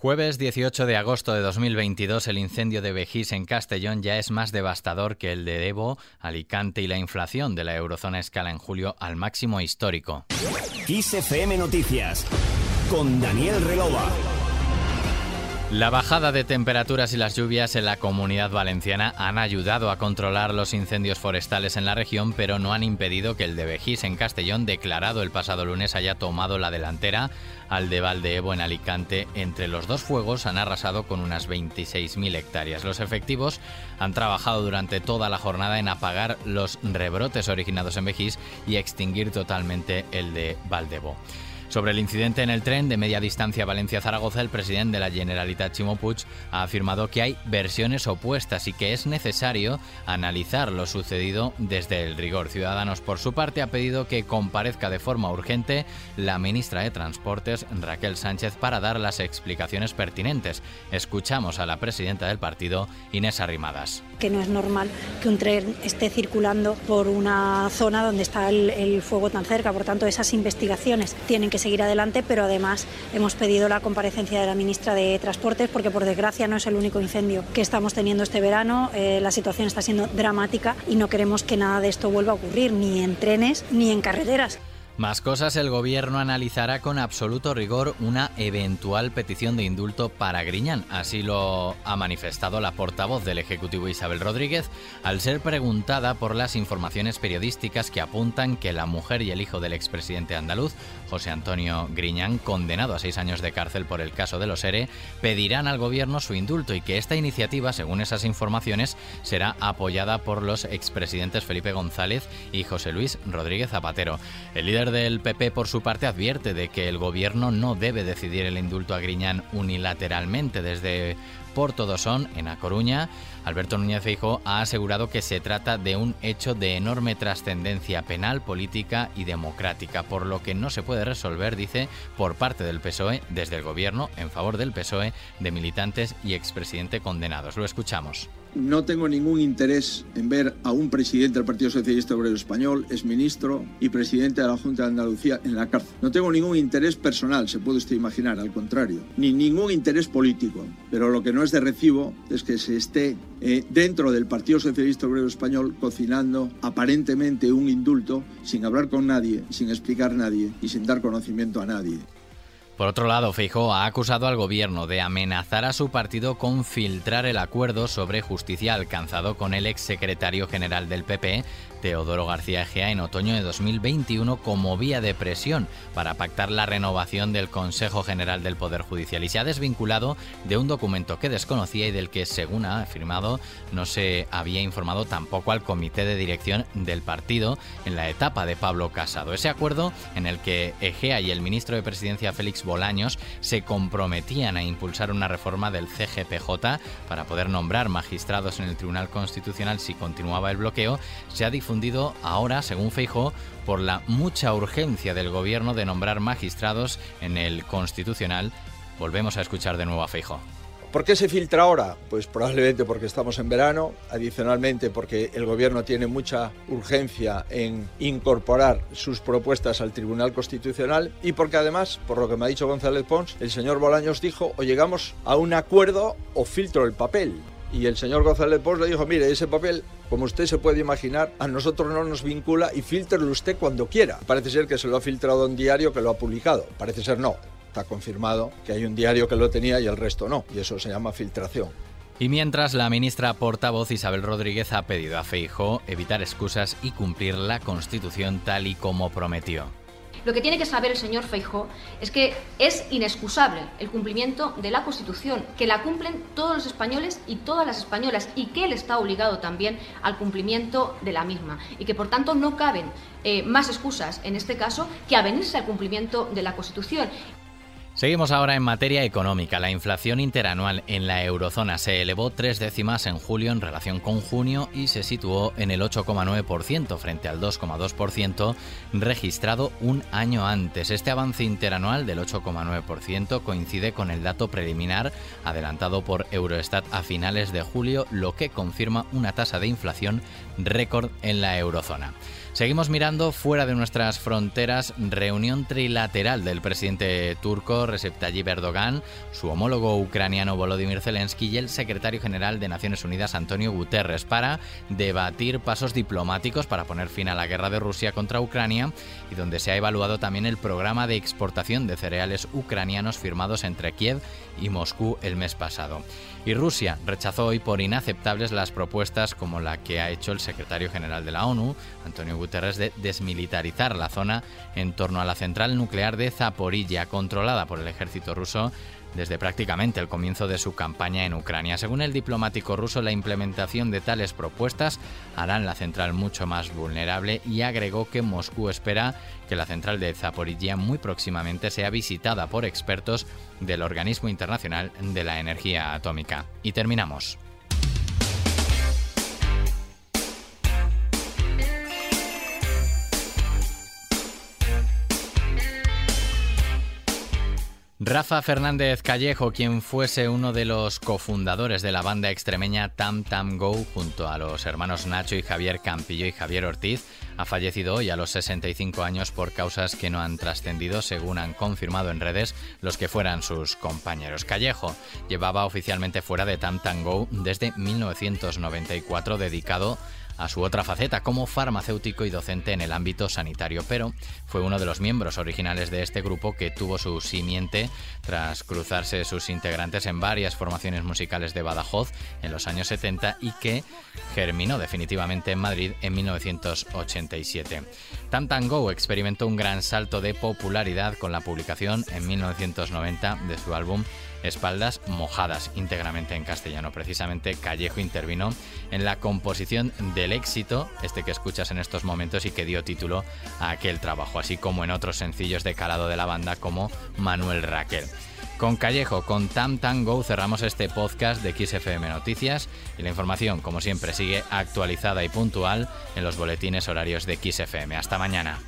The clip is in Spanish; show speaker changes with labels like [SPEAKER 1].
[SPEAKER 1] Jueves 18 de agosto de 2022, el incendio de Vejís en Castellón ya es más devastador que el de Debo, Alicante y la inflación de la eurozona escala en julio al máximo histórico.
[SPEAKER 2] XFM Noticias con Daniel Relova.
[SPEAKER 1] La bajada de temperaturas y las lluvias en la comunidad valenciana han ayudado a controlar los incendios forestales en la región, pero no han impedido que el de Vejís en Castellón, declarado el pasado lunes, haya tomado la delantera al de Valdeebo en Alicante. Entre los dos fuegos han arrasado con unas 26.000 hectáreas. Los efectivos han trabajado durante toda la jornada en apagar los rebrotes originados en Vejís y extinguir totalmente el de Valdebo. Sobre el incidente en el tren de media distancia Valencia-Zaragoza, el presidente de la Generalitat, Chimo Puig, ha afirmado que hay versiones opuestas y que es necesario analizar lo sucedido desde el rigor. Ciudadanos, por su parte, ha pedido que comparezca de forma urgente la ministra de Transportes, Raquel Sánchez, para dar las explicaciones pertinentes. Escuchamos a la presidenta del partido, Inés Arrimadas.
[SPEAKER 3] Que no es normal que un tren esté circulando por una zona donde está el, el fuego tan cerca. Por tanto, esas investigaciones tienen que seguir adelante, pero además hemos pedido la comparecencia de la ministra de Transportes porque por desgracia no es el único incendio que estamos teniendo este verano. Eh, la situación está siendo dramática y no queremos que nada de esto vuelva a ocurrir, ni en trenes ni en carreteras.
[SPEAKER 1] Más cosas, el gobierno analizará con absoluto rigor una eventual petición de indulto para Griñán. Así lo ha manifestado la portavoz del Ejecutivo Isabel Rodríguez al ser preguntada por las informaciones periodísticas que apuntan que la mujer y el hijo del expresidente andaluz, José Antonio Griñán, condenado a seis años de cárcel por el caso de los ERE, pedirán al gobierno su indulto y que esta iniciativa, según esas informaciones, será apoyada por los expresidentes Felipe González y José Luis Rodríguez Zapatero. El líder del PP, por su parte, advierte de que el gobierno no debe decidir el indulto a Griñán unilateralmente. Desde Porto Dosón, en A Coruña, Alberto Núñez Feijóo ha asegurado que se trata de un hecho de enorme trascendencia penal, política y democrática, por lo que no se puede resolver, dice, por parte del PSOE, desde el gobierno, en favor del PSOE, de militantes y expresidente condenados. Lo escuchamos.
[SPEAKER 4] No tengo ningún interés en ver a un presidente del Partido Socialista Obrero Español, es ministro y presidente de la Junta de Andalucía en la cárcel. No tengo ningún interés personal, se puede usted imaginar, al contrario, ni ningún interés político. Pero lo que no es de recibo es que se esté eh, dentro del Partido Socialista Obrero Español cocinando aparentemente un indulto sin hablar con nadie, sin explicar a nadie y sin dar conocimiento a nadie.
[SPEAKER 1] Por otro lado, Feijóo ha acusado al gobierno de amenazar a su partido con filtrar el acuerdo sobre justicia alcanzado con el exsecretario general del PP, Teodoro García Egea, en otoño de 2021 como vía de presión para pactar la renovación del Consejo General del Poder Judicial y se ha desvinculado de un documento que desconocía y del que, según ha afirmado, no se había informado tampoco al comité de dirección del partido en la etapa de Pablo Casado. Ese acuerdo en el que Egea y el ministro de Presidencia Félix Bolaños se comprometían a impulsar una reforma del CGPJ para poder nombrar magistrados en el Tribunal Constitucional si continuaba el bloqueo, se ha difundido ahora, según Feijóo, por la mucha urgencia del gobierno de nombrar magistrados en el Constitucional. Volvemos a escuchar de nuevo a Feijóo.
[SPEAKER 4] ¿Por qué se filtra ahora? Pues probablemente porque estamos en verano, adicionalmente porque el gobierno tiene mucha urgencia en incorporar sus propuestas al Tribunal Constitucional y porque además, por lo que me ha dicho González Pons, el señor Bolaños dijo o llegamos a un acuerdo o filtro el papel. Y el señor González Pons le dijo, mire, ese papel, como usted se puede imaginar, a nosotros no nos vincula y filtrelo usted cuando quiera. Parece ser que se lo ha filtrado un diario que lo ha publicado. Parece ser no está confirmado que hay un diario que lo tenía y el resto no, y eso se llama filtración.
[SPEAKER 1] Y mientras la ministra portavoz Isabel Rodríguez ha pedido a Feijóo evitar excusas y cumplir la Constitución tal y como prometió.
[SPEAKER 5] Lo que tiene que saber el señor Feijó es que es inexcusable el cumplimiento de la Constitución, que la cumplen todos los españoles y todas las españolas y que él está obligado también al cumplimiento de la misma y que por tanto no caben eh, más excusas en este caso que avenirse al cumplimiento de la Constitución.
[SPEAKER 1] Seguimos ahora en materia económica. La inflación interanual en la eurozona se elevó tres décimas en julio en relación con junio y se situó en el 8,9% frente al 2,2% registrado un año antes. Este avance interanual del 8,9% coincide con el dato preliminar adelantado por Eurostat a finales de julio, lo que confirma una tasa de inflación récord en la eurozona. Seguimos mirando fuera de nuestras fronteras reunión trilateral del presidente turco Recep Tayyip Erdogan, su homólogo ucraniano Volodymyr Zelensky y el secretario general de Naciones Unidas Antonio Guterres para debatir pasos diplomáticos para poner fin a la guerra de Rusia contra Ucrania y donde se ha evaluado también el programa de exportación de cereales ucranianos firmados entre Kiev y Moscú el mes pasado. Y Rusia rechazó hoy por inaceptables las propuestas como la que ha hecho el secretario general de la ONU, Antonio Guterres, de desmilitarizar la zona en torno a la central nuclear de Zaporilla, controlada por el ejército ruso desde prácticamente el comienzo de su campaña en Ucrania. Según el diplomático ruso, la implementación de tales propuestas harán la central mucho más vulnerable y agregó que Moscú espera que la central de Zaporizhia muy próximamente sea visitada por expertos del Organismo Internacional de la Energía Atómica. Y terminamos. Rafa Fernández Callejo, quien fuese uno de los cofundadores de la banda extremeña Tam Tam Go, junto a los hermanos Nacho y Javier Campillo y Javier Ortiz, ha fallecido hoy a los 65 años por causas que no han trascendido, según han confirmado en redes los que fueran sus compañeros. Callejo llevaba oficialmente fuera de Tam Tam Go desde 1994, dedicado a su otra faceta como farmacéutico y docente en el ámbito sanitario, pero fue uno de los miembros originales de este grupo que tuvo su simiente tras cruzarse sus integrantes en varias formaciones musicales de Badajoz en los años 70 y que germinó definitivamente en Madrid en 1987. Tam Go experimentó un gran salto de popularidad con la publicación en 1990 de su álbum Espaldas mojadas, íntegramente en castellano. Precisamente Callejo intervino en la composición del éxito, este que escuchas en estos momentos y que dio título a aquel trabajo, así como en otros sencillos de calado de la banda como Manuel Raquel. Con Callejo, con Tam Tango cerramos este podcast de XFM Noticias y la información, como siempre, sigue actualizada y puntual en los boletines horarios de XFM. Hasta mañana.